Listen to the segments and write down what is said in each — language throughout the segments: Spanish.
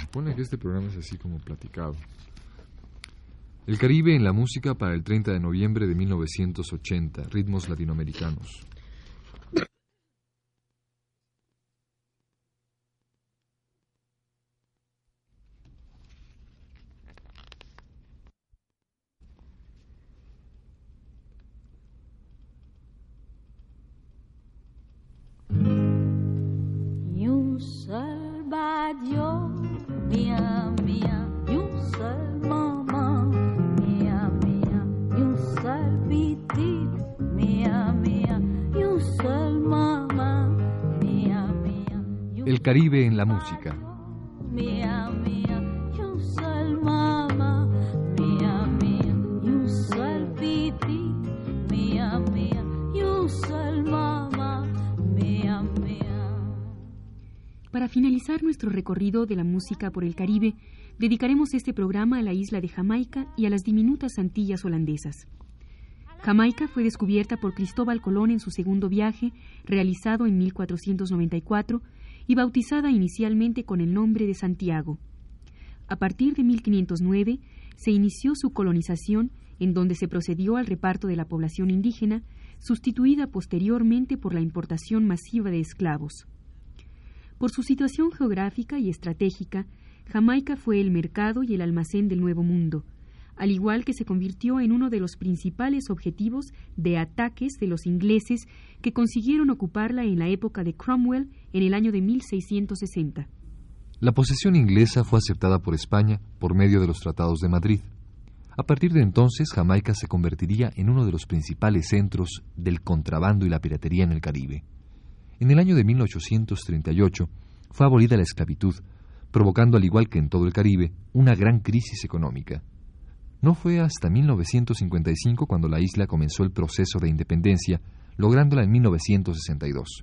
supone que este programa es así como platicado. El Caribe en la música para el 30 de noviembre de 1980, ritmos latinoamericanos. Caribe en la música. Para finalizar nuestro recorrido de la música por el Caribe, dedicaremos este programa a la isla de Jamaica y a las diminutas Antillas holandesas. Jamaica fue descubierta por Cristóbal Colón en su segundo viaje, realizado en 1494, y bautizada inicialmente con el nombre de Santiago. A partir de 1509 se inició su colonización, en donde se procedió al reparto de la población indígena, sustituida posteriormente por la importación masiva de esclavos. Por su situación geográfica y estratégica, Jamaica fue el mercado y el almacén del Nuevo Mundo, al igual que se convirtió en uno de los principales objetivos de ataques de los ingleses que consiguieron ocuparla en la época de Cromwell en el año de 1660. La posesión inglesa fue aceptada por España por medio de los tratados de Madrid. A partir de entonces, Jamaica se convertiría en uno de los principales centros del contrabando y la piratería en el Caribe. En el año de 1838 fue abolida la esclavitud, provocando, al igual que en todo el Caribe, una gran crisis económica. No fue hasta 1955 cuando la isla comenzó el proceso de independencia, lográndola en 1962.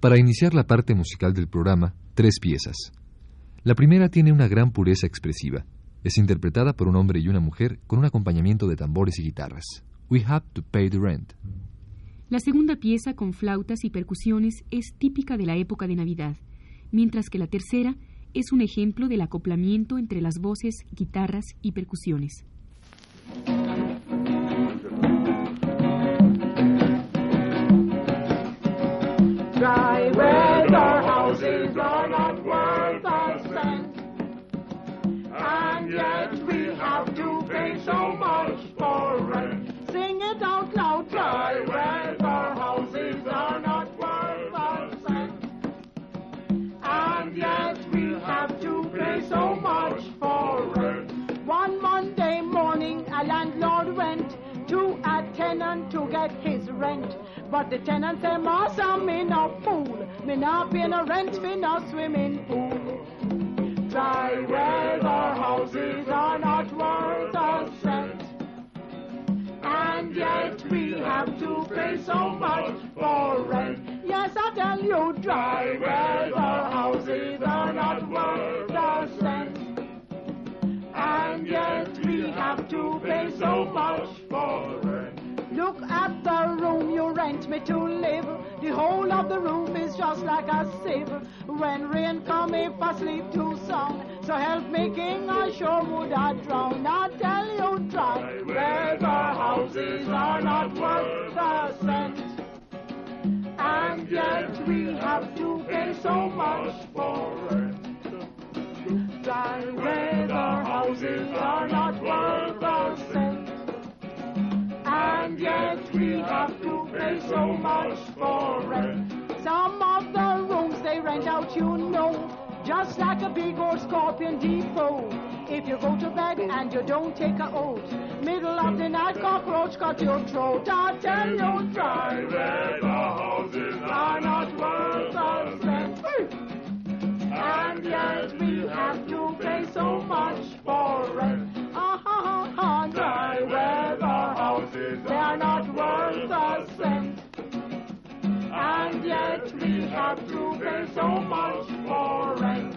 Para iniciar la parte musical del programa, tres piezas. La primera tiene una gran pureza expresiva. Es interpretada por un hombre y una mujer con un acompañamiento de tambores y guitarras. We Have to Pay the Rent. La segunda pieza, con flautas y percusiones, es típica de la época de Navidad, mientras que la tercera es un ejemplo del acoplamiento entre las voces, guitarras y percusiones. But the tenant say, Master, me no fool. Me not pay no rent, me no swimming pool. Dry weather houses are not worth a cent. And yet we have to pay so much for rent. Yes, I tell you, dry weather houses are not worth a cent. And yet we have to pay so much for rent. Look at the room you rent me to live. The whole of the room is just like a sieve. When rain come, if I sleep too sound, so help me, King, I sure would I drown. I tell you, try where the houses are not worth a cent. And yet we have to pay so much for rent. Try where the houses are not worth a cent and yet we have to pay so much for rent. Some of the rooms they rent out, you know, just like a big old scorpion depot. If you go to bed and you don't take a oath, middle of the night cockroach cut your throat. I tell you, try the houses are not worth a cent. And yet we have to pay so much for rent. Ha, dry weather houses they are not worth a cent. And yet we have to pay so much for rent.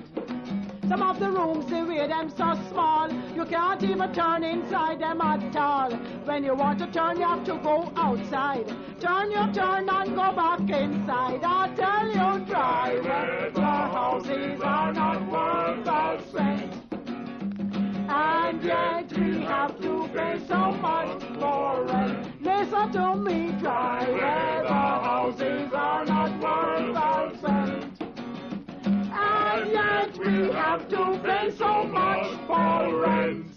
Some of the rooms, they wear them so small, you can't even turn inside them at all. When you want to turn, you have to go outside. Turn your turn and go back inside. I tell you, driver, the houses are not worth have to pay so much for rent. Listen to me, dry weather houses are not worth a cent. And yet we have to pay so much for rent.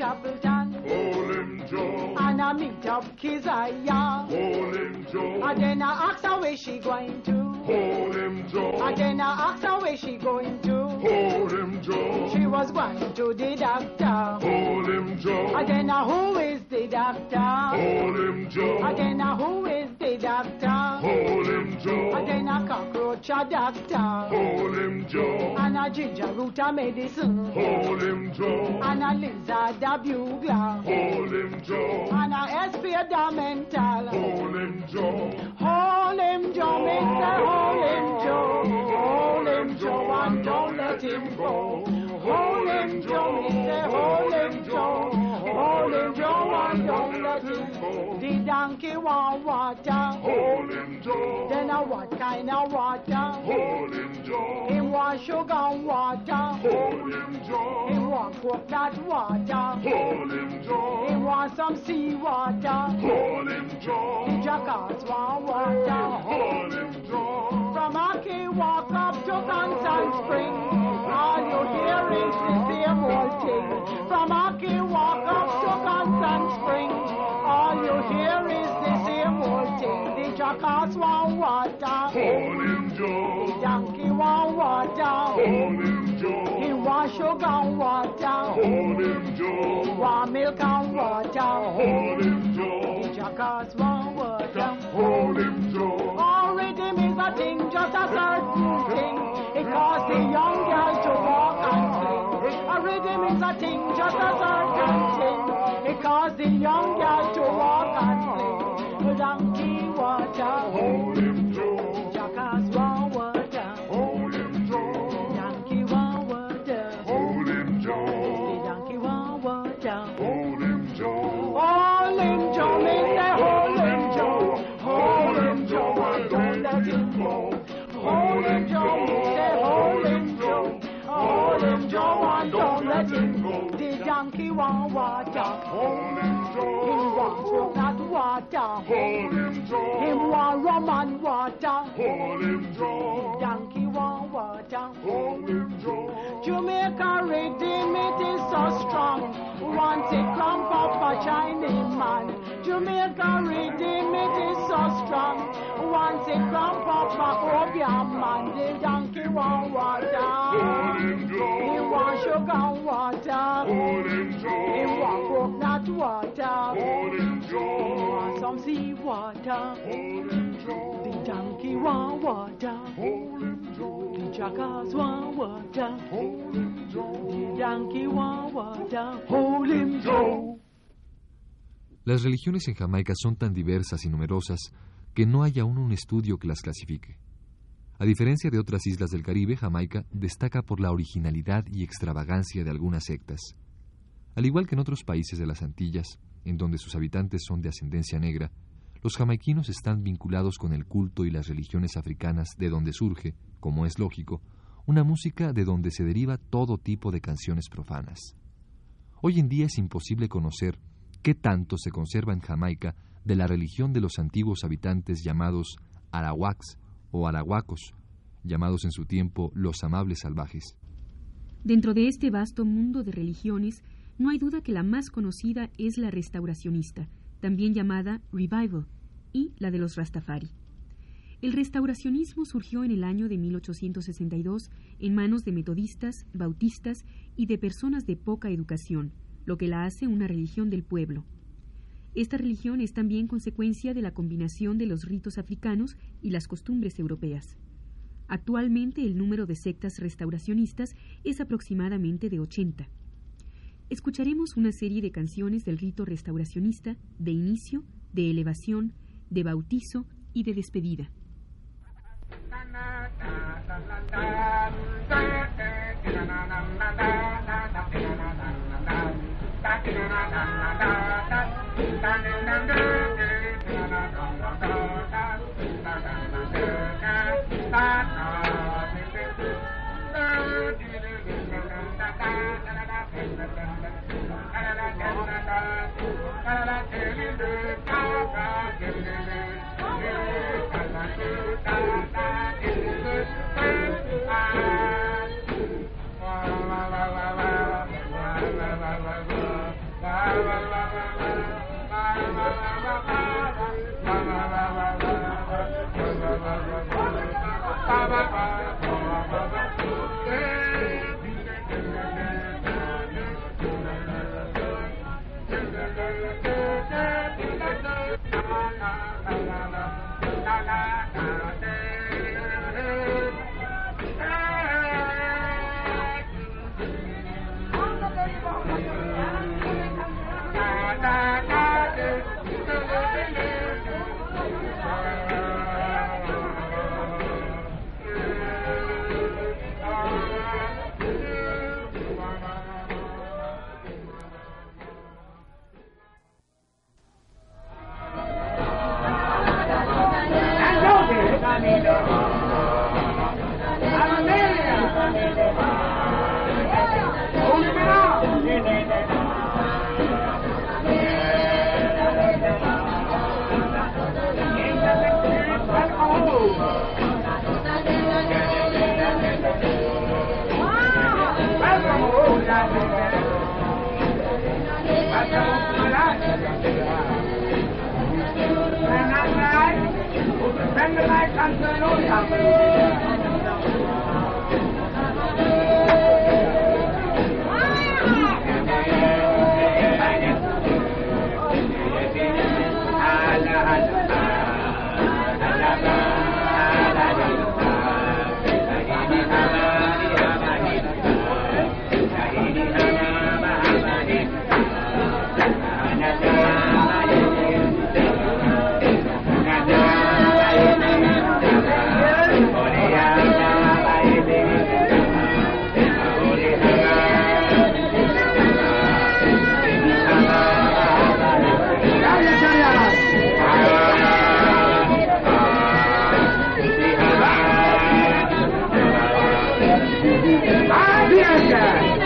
Chapelton, him, Joe. and I meet up Keziah, him, Joe. and then I ask her where she going to, Hold him, Joe. and then I ask her where she going to. Hold him, Joe. She was going to the a doctor. Hold him, Joe. And a ginger root a medicine. Hold him, Joe. And a lizard a bugler. Hold him, Joe. And a spade a mental. Hold him, Joe. Hold him, Joe, say hold him, Joe. Hold him, Joe, and don't let him go. Hold him, Joe, say hold him, Joe. Hold him, Joe, and don't let him go. The donkey want water. Hold Then a what kind of water? Hold him, Joe. He want sugar and water. Hold him, Joe. He want coconut water. Hold him, He Joe. want some sea water. Uh. Hold him, The Joe. jackals want water. Uh. Hold him, Joe. From Aki walk up to Constant Spring. All you hear is the same old thing. From Aki walk up to Constant Spring. All you hear is the same old jackals want water. Hold him, Joe. donkey want water. Hold him, He Joe. want sugar and water. Hold him, Joe. Want milk and water. Hold him, Joe. jackals want water. Hold him, Joe. All rhythm is a thing, just a certain thing. It caused the young girl to walk and sing. A rhythm is a thing, just a certain thing. It caused the young girl to walk and Hold him, Joe. Hold him, Joe. Hold him, Joe. Hold him, Joe. Hold him, Joe, hold him, Joe. Hold him, Joe. Hold him, Joe, hold him, Joe. Him. The. Hold him, He Joe. wants coconut water. Hold him, He Joe. want rum and water. Hold him, Joe. Donkey want water. Hold him, Joe. Jamaica rhythm, it is so strong. Once it come up a Chinese man. Jamaica rhythm, it is so strong. man said, Grandpapa, oh, yeah, man, the donkey want water. He want sugar water. He want coconut water. He want some sea water. The donkey want water. Hold him. Hold him. Las religiones en Jamaica son tan diversas y numerosas que no hay aún un estudio que las clasifique. A diferencia de otras islas del Caribe, Jamaica destaca por la originalidad y extravagancia de algunas sectas. Al igual que en otros países de las Antillas, en donde sus habitantes son de ascendencia negra, los jamaiquinos están vinculados con el culto y las religiones africanas de donde surge, como es lógico, una música de donde se deriva todo tipo de canciones profanas. Hoy en día es imposible conocer qué tanto se conserva en Jamaica de la religión de los antiguos habitantes llamados arawaks o arahuacos, llamados en su tiempo los amables salvajes. Dentro de este vasto mundo de religiones, no hay duda que la más conocida es la restauracionista, también llamada Revival, y la de los Rastafari. El restauracionismo surgió en el año de 1862 en manos de metodistas, bautistas y de personas de poca educación, lo que la hace una religión del pueblo. Esta religión es también consecuencia de la combinación de los ritos africanos y las costumbres europeas. Actualmente el número de sectas restauracionistas es aproximadamente de 80 escucharemos una serie de canciones del rito restauracionista de inicio, de elevación, de bautizo y de despedida. Bye-bye. Send the back and turn on the Vai, viaja!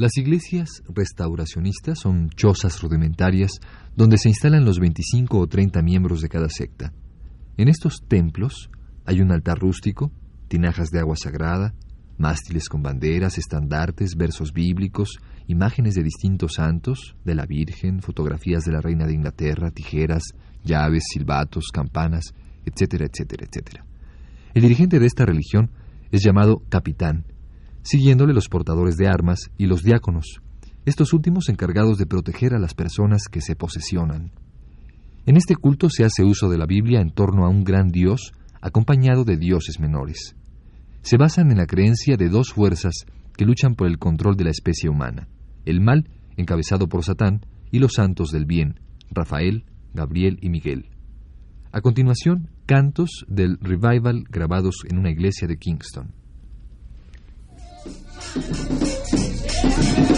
Las iglesias restauracionistas son chozas rudimentarias donde se instalan los 25 o 30 miembros de cada secta. En estos templos hay un altar rústico, tinajas de agua sagrada, mástiles con banderas, estandartes, versos bíblicos, imágenes de distintos santos, de la Virgen, fotografías de la Reina de Inglaterra, tijeras, llaves, silbatos, campanas, etcétera, etcétera, etcétera. El dirigente de esta religión es llamado capitán siguiéndole los portadores de armas y los diáconos, estos últimos encargados de proteger a las personas que se posesionan. En este culto se hace uso de la Biblia en torno a un gran Dios acompañado de dioses menores. Se basan en la creencia de dos fuerzas que luchan por el control de la especie humana, el mal, encabezado por Satán, y los santos del bien, Rafael, Gabriel y Miguel. A continuación, cantos del revival grabados en una iglesia de Kingston. えっ!?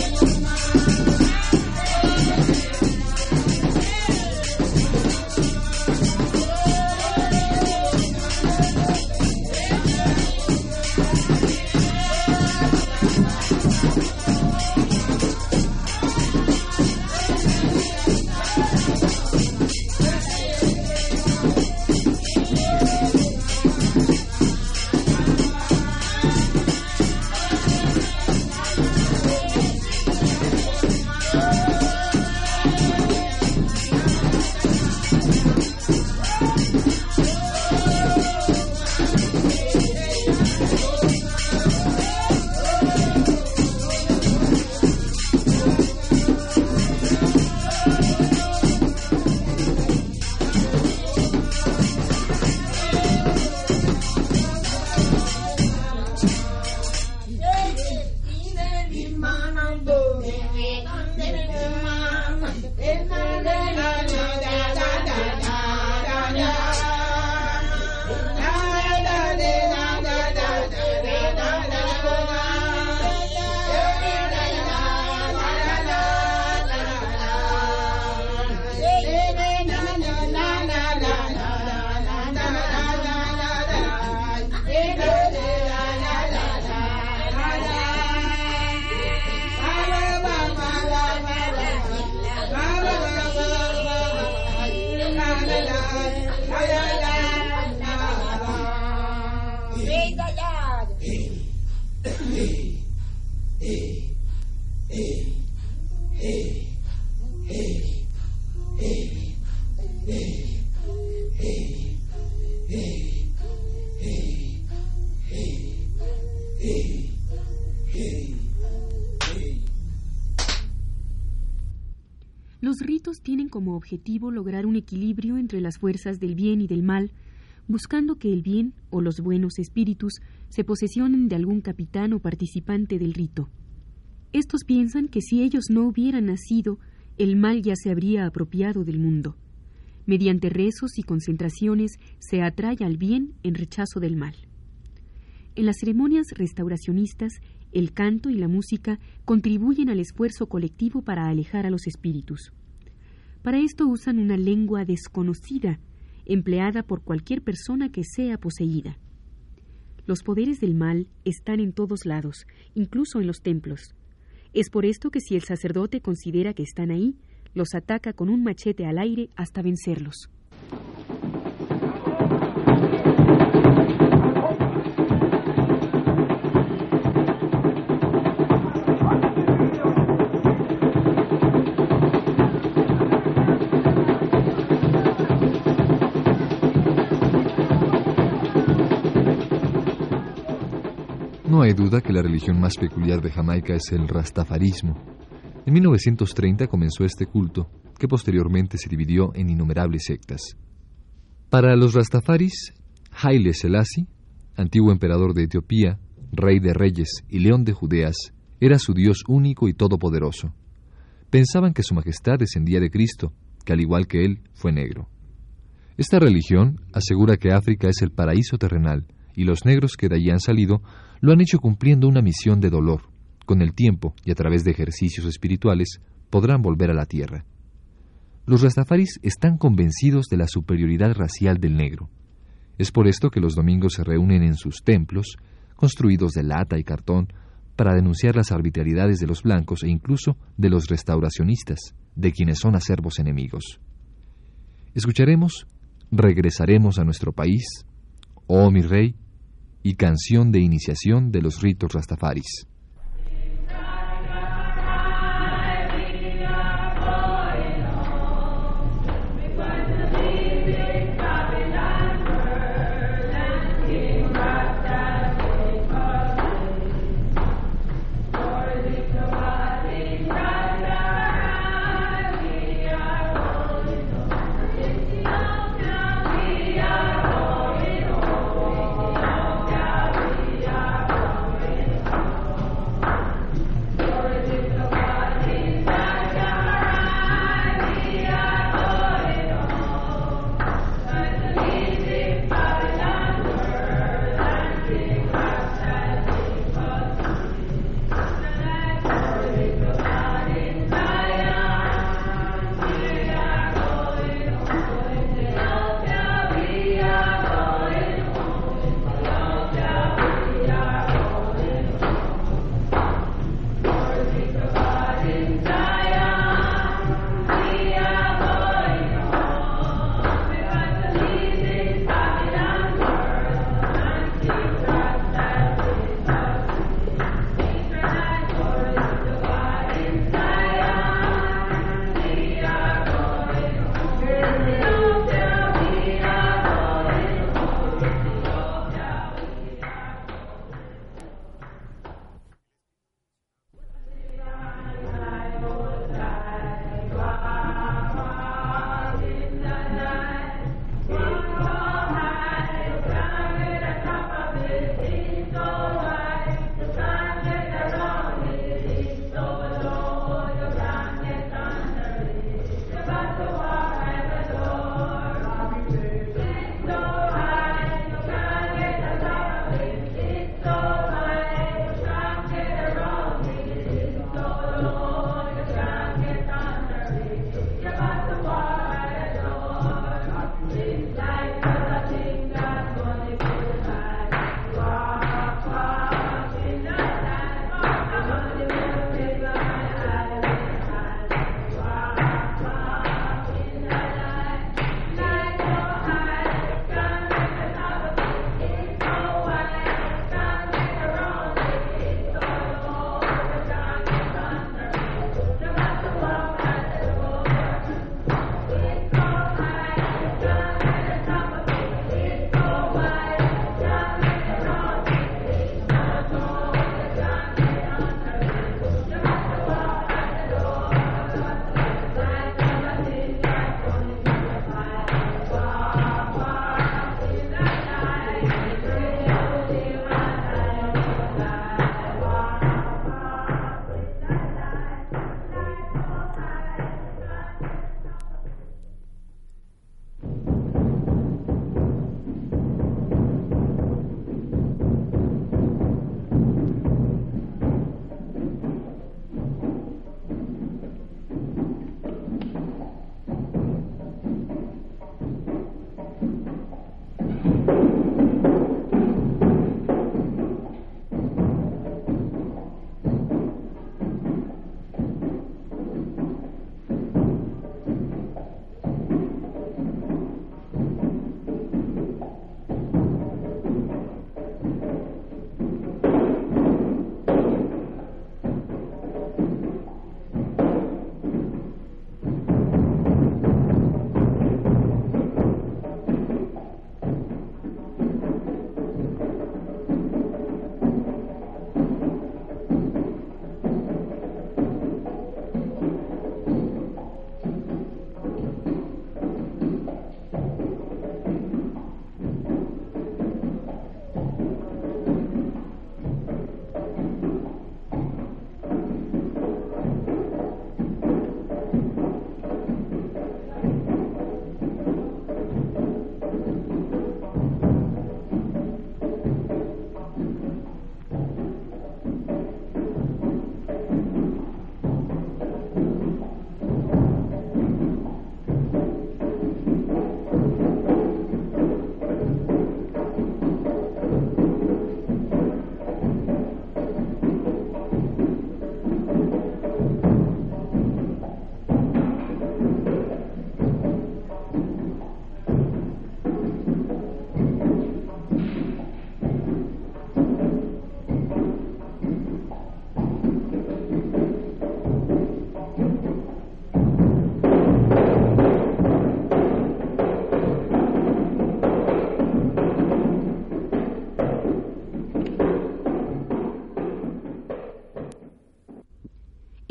வெற்றி objetivo lograr un equilibrio entre las fuerzas del bien y del mal, buscando que el bien o los buenos espíritus se posesionen de algún capitán o participante del rito. Estos piensan que si ellos no hubieran nacido, el mal ya se habría apropiado del mundo. Mediante rezos y concentraciones se atrae al bien en rechazo del mal. En las ceremonias restauracionistas, el canto y la música contribuyen al esfuerzo colectivo para alejar a los espíritus. Para esto usan una lengua desconocida, empleada por cualquier persona que sea poseída. Los poderes del mal están en todos lados, incluso en los templos. Es por esto que si el sacerdote considera que están ahí, los ataca con un machete al aire hasta vencerlos. Duda que la religión más peculiar de Jamaica es el rastafarismo. En 1930 comenzó este culto, que posteriormente se dividió en innumerables sectas. Para los rastafaris, Haile Selassie, antiguo emperador de Etiopía, rey de reyes y león de Judeas, era su Dios único y todopoderoso. Pensaban que su majestad descendía de Cristo, que al igual que él fue negro. Esta religión asegura que África es el paraíso terrenal y los negros que de allí han salido lo han hecho cumpliendo una misión de dolor. Con el tiempo y a través de ejercicios espirituales podrán volver a la tierra. Los rastafaris están convencidos de la superioridad racial del negro. Es por esto que los domingos se reúnen en sus templos, construidos de lata y cartón, para denunciar las arbitrariedades de los blancos e incluso de los restauracionistas, de quienes son acervos enemigos. Escucharemos Regresaremos a nuestro país, Oh mi rey, y canción de iniciación de los ritos rastafaris.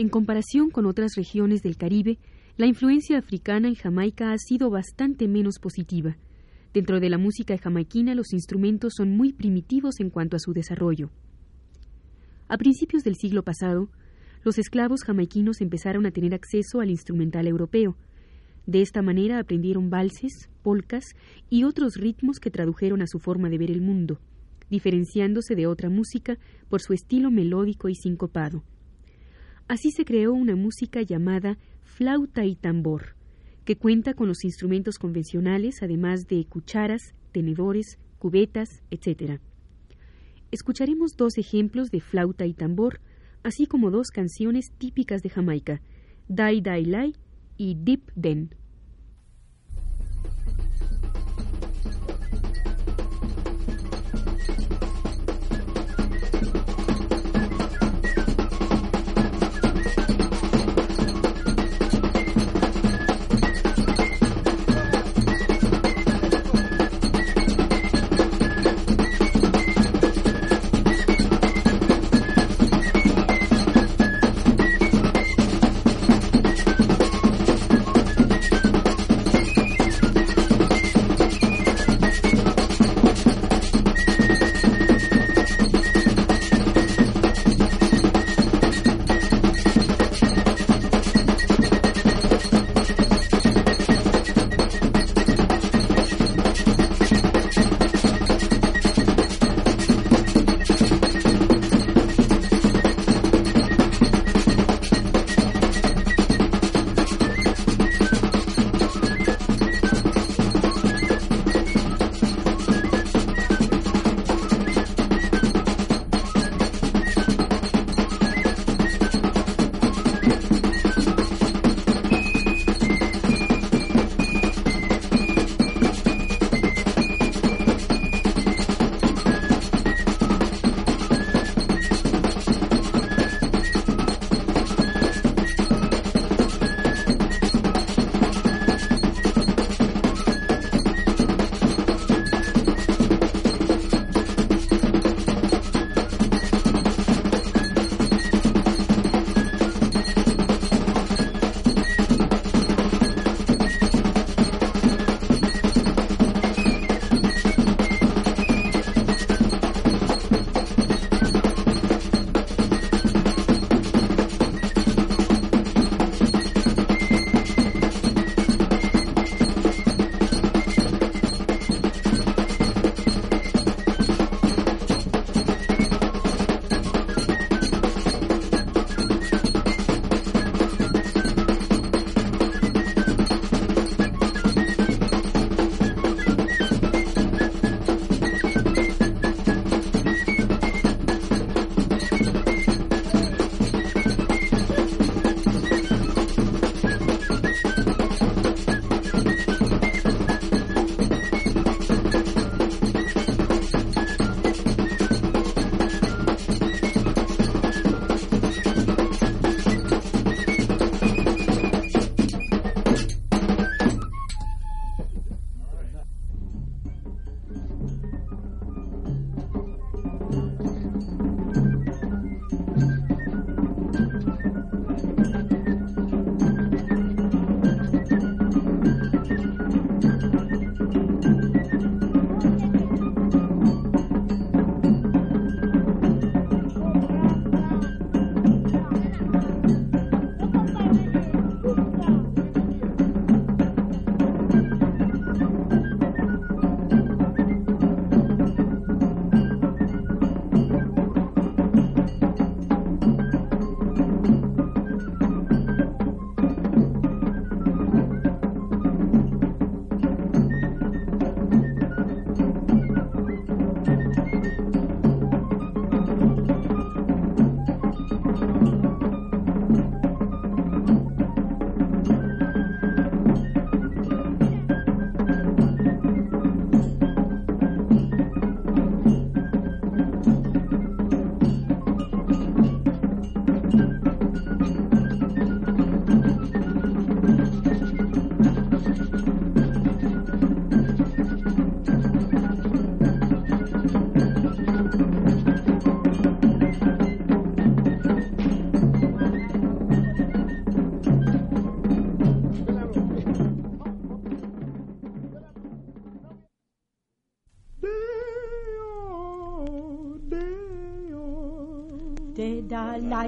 En comparación con otras regiones del Caribe, la influencia africana en Jamaica ha sido bastante menos positiva. Dentro de la música jamaiquina los instrumentos son muy primitivos en cuanto a su desarrollo. A principios del siglo pasado, los esclavos jamaiquinos empezaron a tener acceso al instrumental europeo. De esta manera aprendieron valses, polcas y otros ritmos que tradujeron a su forma de ver el mundo, diferenciándose de otra música por su estilo melódico y sincopado. Así se creó una música llamada flauta y tambor, que cuenta con los instrumentos convencionales, además de cucharas, tenedores, cubetas, etc. Escucharemos dos ejemplos de flauta y tambor, así como dos canciones típicas de Jamaica, Dai Dai Lai y Deep Den.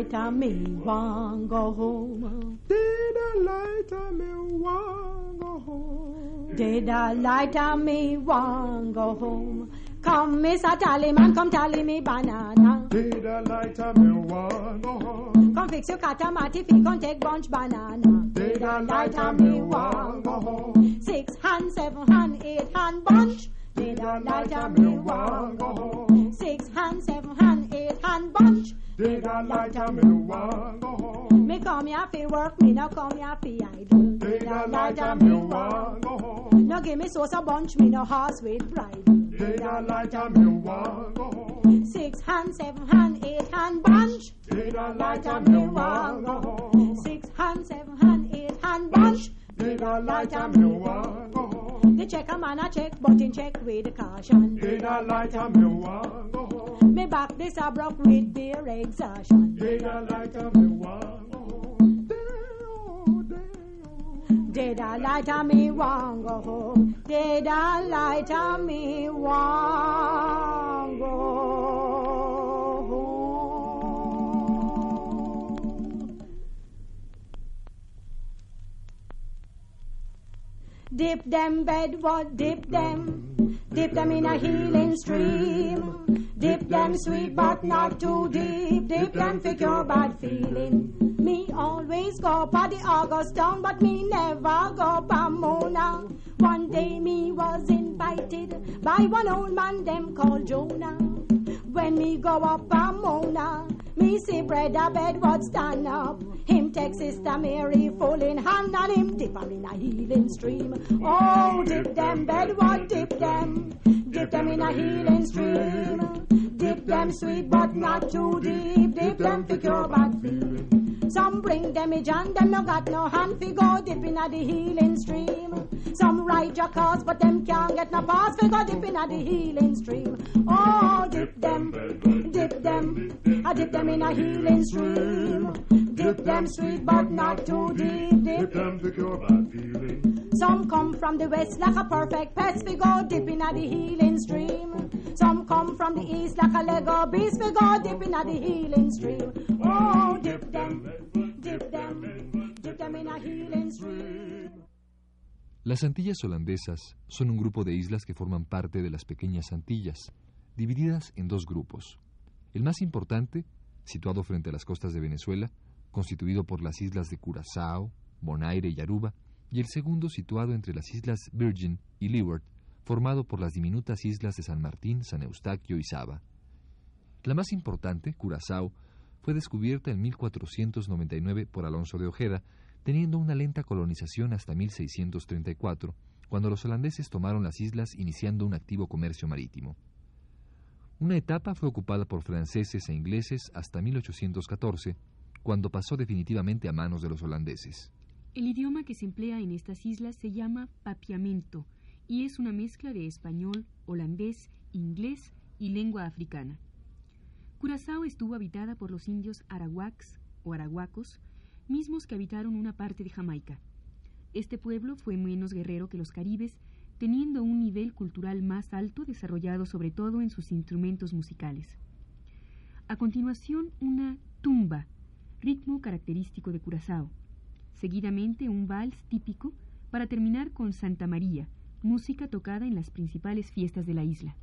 A light of me want go home. Did a light of me want go home? Did a light of me want go home? Come, Mr. Tallyman, come tally me banana. Did a me want go home? Come fix your catamati if you can take bunch banana. Did a light of me want go home? Six hand, seven hand, eight hand bunch. Did a light of me want go home? Six hand, seven hand, eight hand bunch. Did a light of me want go home? Me come here fi work, me no come here fi idle. Did a light of me want go home? No give me sauce a bunch, me no horse with pride. Did a light of me want go home? Six hand, seven hand, eight hand bunch. Did a light of me want go home? Six hand, seven hand, eight hand bunch. Did a light of me go home? The check a man a check, but in check with caution. Did a light of me go? Me back this a broke with their exertion. Did a light of me go? Did a light of me want go home? Did a light of me want go Dip them bedward, dip them, dip them in a healing stream. Dip them sweet but not too deep, dip them for your bad feeling. Me always go pa the August town, but me never go pa Mona. One day me was invited by one old man them called Jonah. When me go up a Mona, me see Brother Bedward stand up. Him take Sister Mary full in hand and him dip her in a healing stream. Oh, dip them Bedward, dip them, dip them in a healing stream. Dip them sweet but not too deep, dip them for cure bad feeling. Some bring damage a John, them no got no hand fi go dip in a the healing stream. Some ride your cars, but them can't get no pass fi go dip in a the healing stream. Oh, dip them, dip them, I dip them in a healing stream. Dip them sweet but not too deep, dip them to cure bad feeling. Some come from the west like a perfect pest, we go dipping at the healing stream. Some come from the east like a Lego beast, we go dipping at the healing stream. Oh, dip them, dip them, dip them in a healing stream. Las Antillas holandesas son un grupo de islas que forman parte de las pequeñas Antillas, divididas en dos grupos. El más importante, situado frente a las costas de Venezuela, constituido por las islas de Curazao, Bonaire y Aruba, y el segundo situado entre las islas Virgin y Leeward, formado por las diminutas islas de San Martín, San Eustaquio y Saba. La más importante, Curazao, fue descubierta en 1499 por Alonso de Ojeda, teniendo una lenta colonización hasta 1634, cuando los holandeses tomaron las islas iniciando un activo comercio marítimo. Una etapa fue ocupada por franceses e ingleses hasta 1814, cuando pasó definitivamente a manos de los holandeses. El idioma que se emplea en estas islas se llama papiamento y es una mezcla de español, holandés, inglés y lengua africana. Curazao estuvo habitada por los indios arawaks o arahuacos, mismos que habitaron una parte de Jamaica. Este pueblo fue menos guerrero que los caribes, teniendo un nivel cultural más alto desarrollado sobre todo en sus instrumentos musicales. A continuación, una tumba, ritmo característico de Curazao. Seguidamente, un vals típico para terminar con Santa María, música tocada en las principales fiestas de la isla.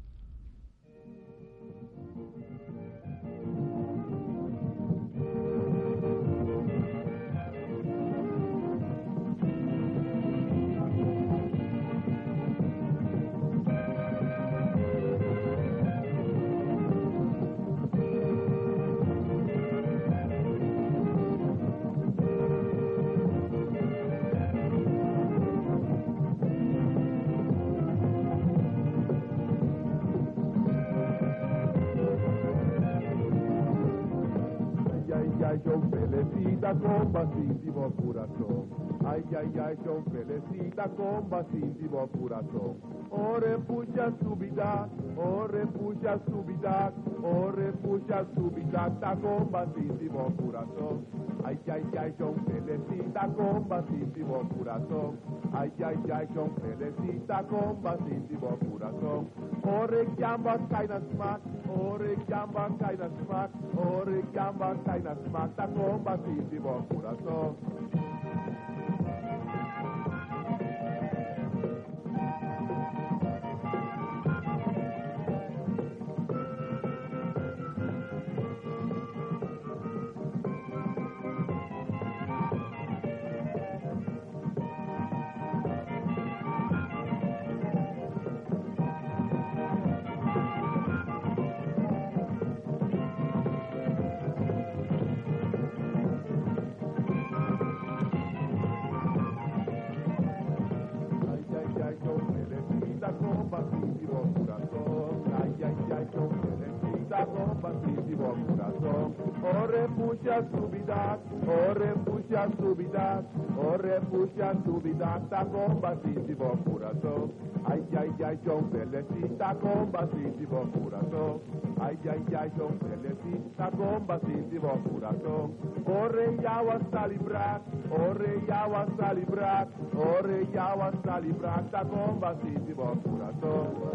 comba sindi corazón, Ay ay ay son felicita comba sindi mopurato. Ore puxa subida, ore puxa subida, ore puxa subida ta comba sindi corazón, Ay ay ay son felicita comba sindi corazón. Ay, ay, ay, con pelecita compasivo corazón. Ore jamban kainas mak, ore jamban kainas mak, ore jamban kainas mak, ta compasivo corazón. Vida, oh, refugia su vida, está combatísimo corazón. Ay, ay, ay, yo necesita combatísimo corazón. Ay, ay, ay, yo necesita combatísimo corazón. Corre ya vas a librar, corre ya vas a librar, corre ya vas a librar, está combatísimo corazón.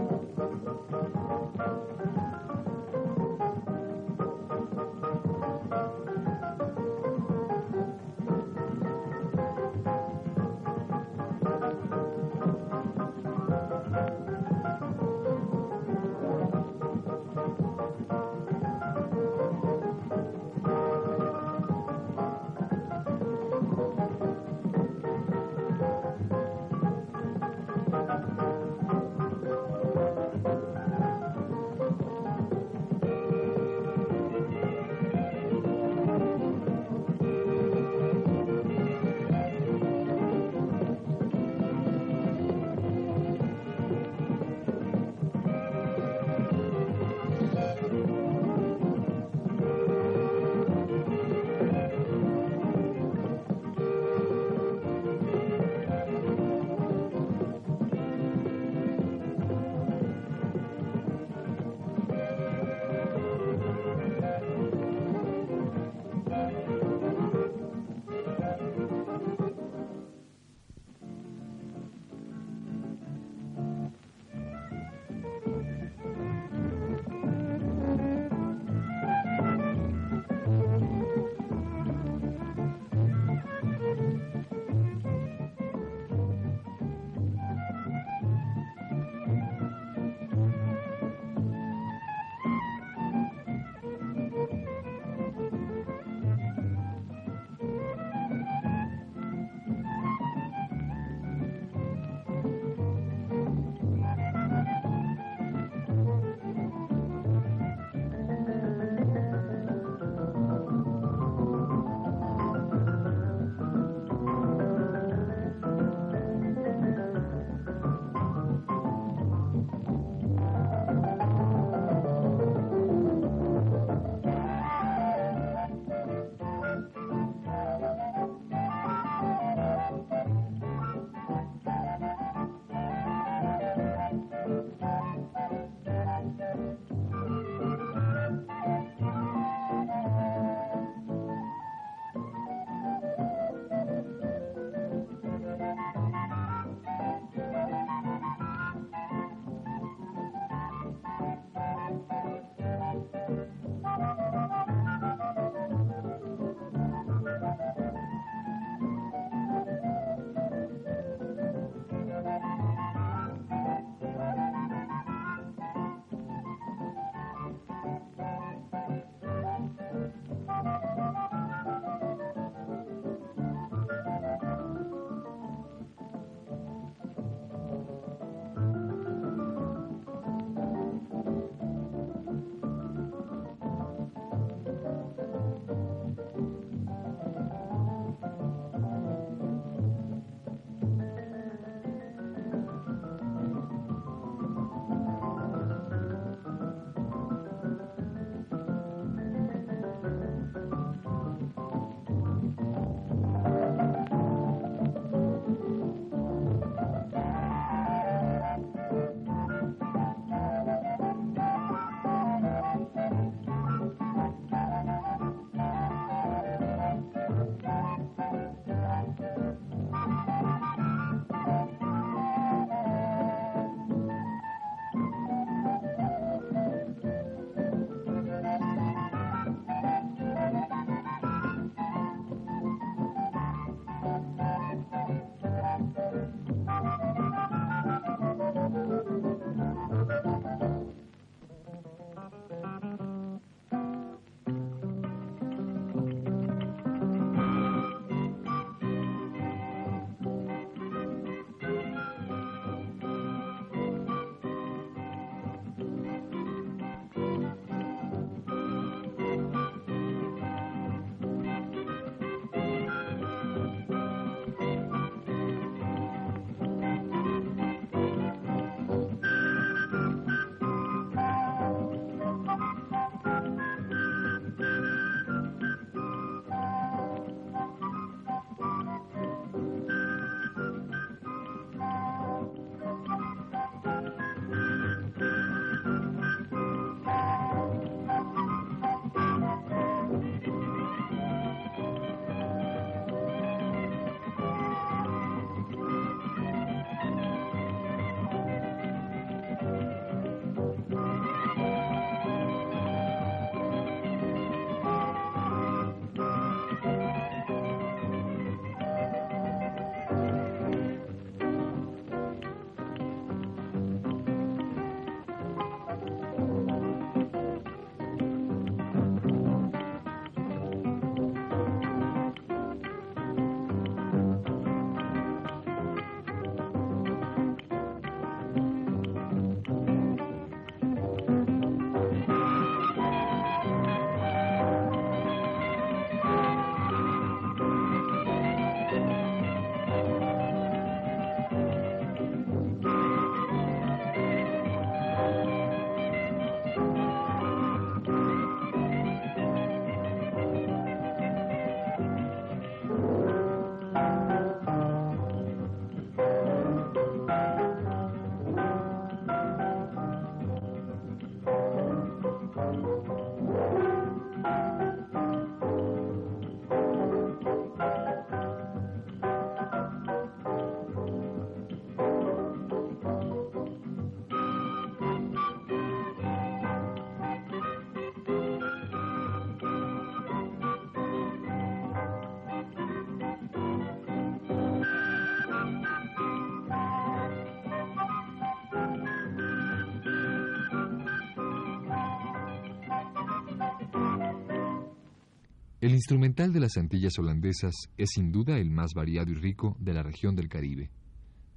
El instrumental de las Antillas holandesas es sin duda el más variado y rico de la región del Caribe.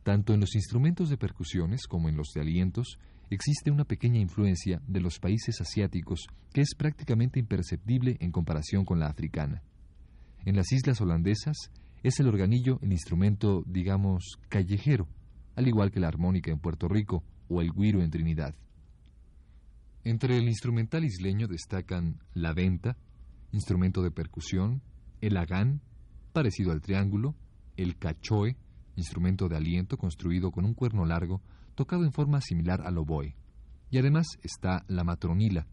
Tanto en los instrumentos de percusiones como en los de alientos existe una pequeña influencia de los países asiáticos que es prácticamente imperceptible en comparación con la africana. En las islas holandesas es el organillo el instrumento, digamos, callejero, al igual que la armónica en Puerto Rico o el guiro en Trinidad. Entre el instrumental isleño destacan la venta, instrumento de percusión, el agán, parecido al triángulo, el cachoe, instrumento de aliento construido con un cuerno largo, tocado en forma similar al oboe. Y además está la matronila,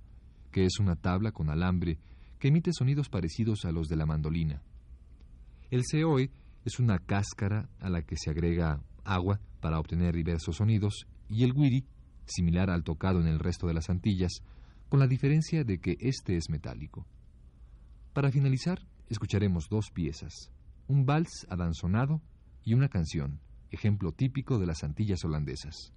que es una tabla con alambre que emite sonidos parecidos a los de la mandolina. El seoe es una cáscara a la que se agrega agua para obtener diversos sonidos, y el guiri, similar al tocado en el resto de las Antillas, con la diferencia de que éste es metálico. Para finalizar, escucharemos dos piezas, un vals adanzonado y una canción, ejemplo típico de las Antillas holandesas.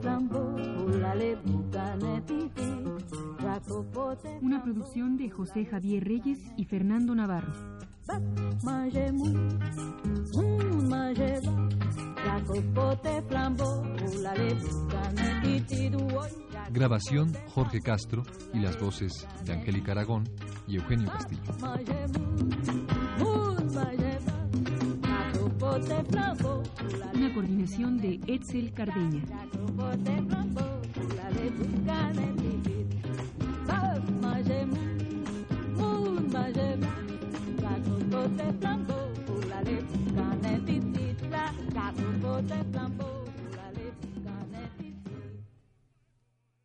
Flambeau, pour l'aller boucaner titit. Jacopote Una producción de José Javier Reyes y Fernando Navarro. Moun, flambeau, titit. Grabación Jorge Castro y las voces de Angélica Aragón y Eugenio Castillo. L'aller Una coordinación de Etzel Cardeña. Caso pote flambo, pour la lèvre, canne petit plat, caso pote flambo.